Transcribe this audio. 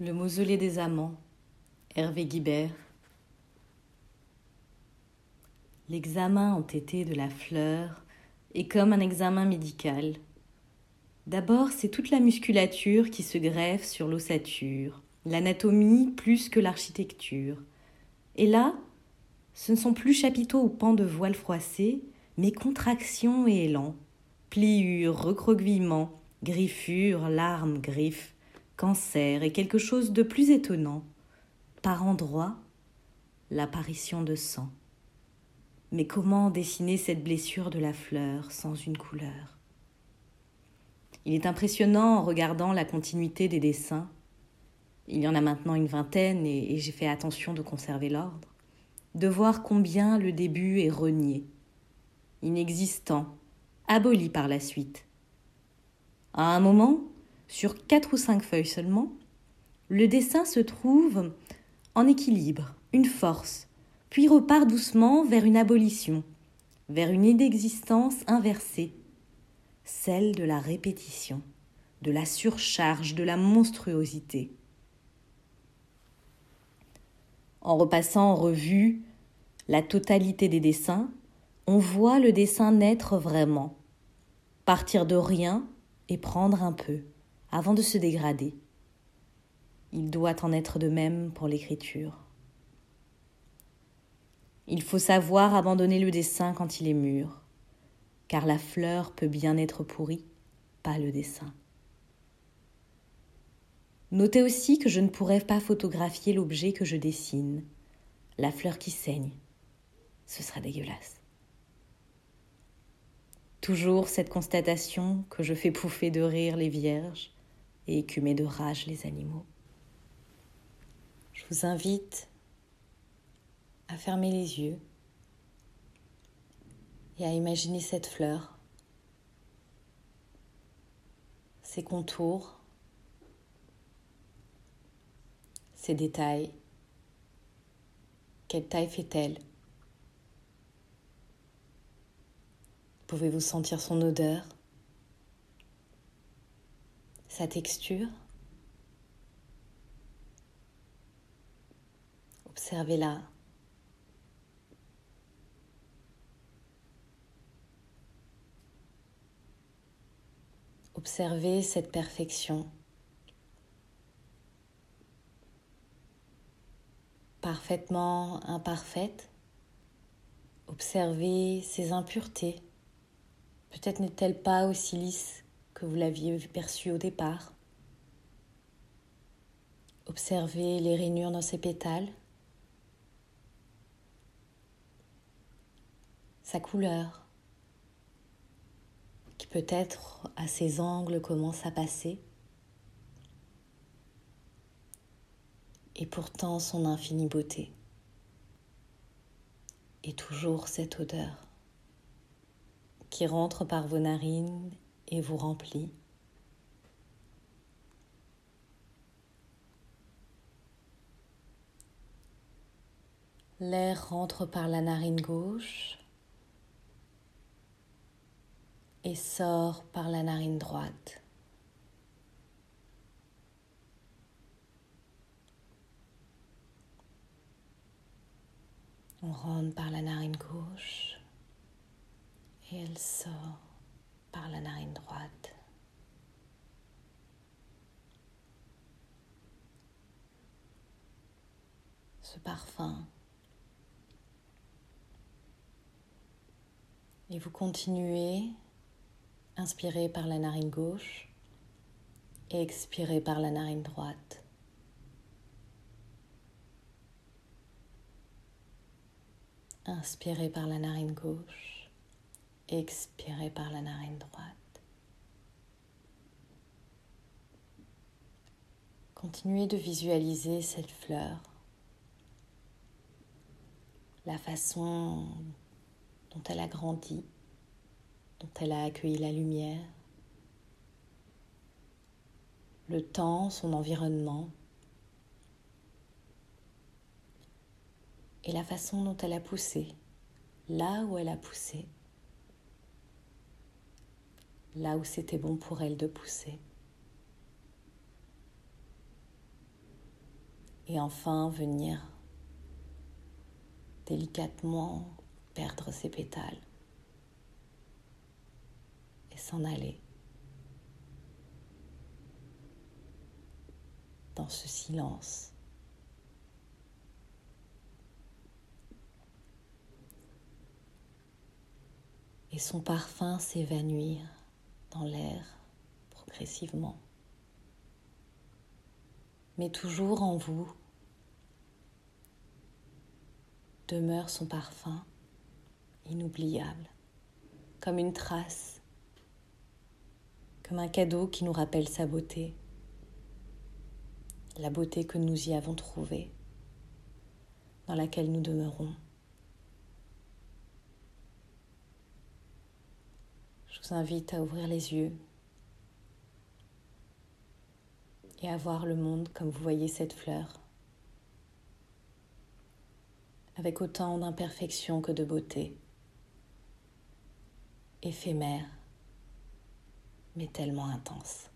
Le mausolée des amants, Hervé Guibert. L'examen entêté de la fleur est comme un examen médical. D'abord, c'est toute la musculature qui se greffe sur l'ossature, l'anatomie plus que l'architecture. Et là, ce ne sont plus chapiteaux ou pans de voile froissés, mais contractions et élans, pliures, recroquevillements, griffures, larmes, griffes, cancer et quelque chose de plus étonnant. Par endroits, l'apparition de sang. Mais comment dessiner cette blessure de la fleur sans une couleur? Il est impressionnant en regardant la continuité des dessins. Il y en a maintenant une vingtaine et, et j'ai fait attention de conserver l'ordre de voir combien le début est renié, inexistant, aboli par la suite. À un moment, sur quatre ou cinq feuilles seulement, le dessin se trouve en équilibre, une force, puis repart doucement vers une abolition, vers une inexistence inversée, celle de la répétition, de la surcharge, de la monstruosité. En repassant en revue la totalité des dessins, on voit le dessin naître vraiment, partir de rien et prendre un peu, avant de se dégrader. Il doit en être de même pour l'écriture. Il faut savoir abandonner le dessin quand il est mûr, car la fleur peut bien être pourrie, pas le dessin. Notez aussi que je ne pourrais pas photographier l'objet que je dessine, la fleur qui saigne, ce serait dégueulasse. Toujours cette constatation que je fais pouffer de rire les vierges et écumer de rage les animaux. Je vous invite à fermer les yeux et à imaginer cette fleur, ses contours, ses détails. Quelle taille fait-elle Pouvez-vous sentir son odeur, sa texture Observez-la. Observez cette perfection. Parfaitement imparfaite. Observez ses impuretés. Peut-être n'est-elle pas aussi lisse que vous l'aviez perçue au départ. Observez les rainures dans ses pétales, sa couleur, qui peut-être à ses angles commence à passer, et pourtant son infinie beauté, et toujours cette odeur qui rentre par vos narines et vous remplit. L'air rentre par la narine gauche et sort par la narine droite. On rentre par la narine gauche et elle sort Ce parfum. Et vous continuez, inspirez par la narine gauche et expirez par la narine droite. Inspirez par la narine gauche Expirez par la narine droite. Continuez de visualiser cette fleur, la façon dont elle a grandi, dont elle a accueilli la lumière, le temps, son environnement, et la façon dont elle a poussé, là où elle a poussé là où c'était bon pour elle de pousser. Et enfin venir délicatement perdre ses pétales et s'en aller dans ce silence. Et son parfum s'évanouir dans l'air progressivement. Mais toujours en vous demeure son parfum inoubliable, comme une trace, comme un cadeau qui nous rappelle sa beauté, la beauté que nous y avons trouvée, dans laquelle nous demeurons. Je vous invite à ouvrir les yeux et à voir le monde comme vous voyez cette fleur, avec autant d'imperfection que de beauté, éphémère, mais tellement intense.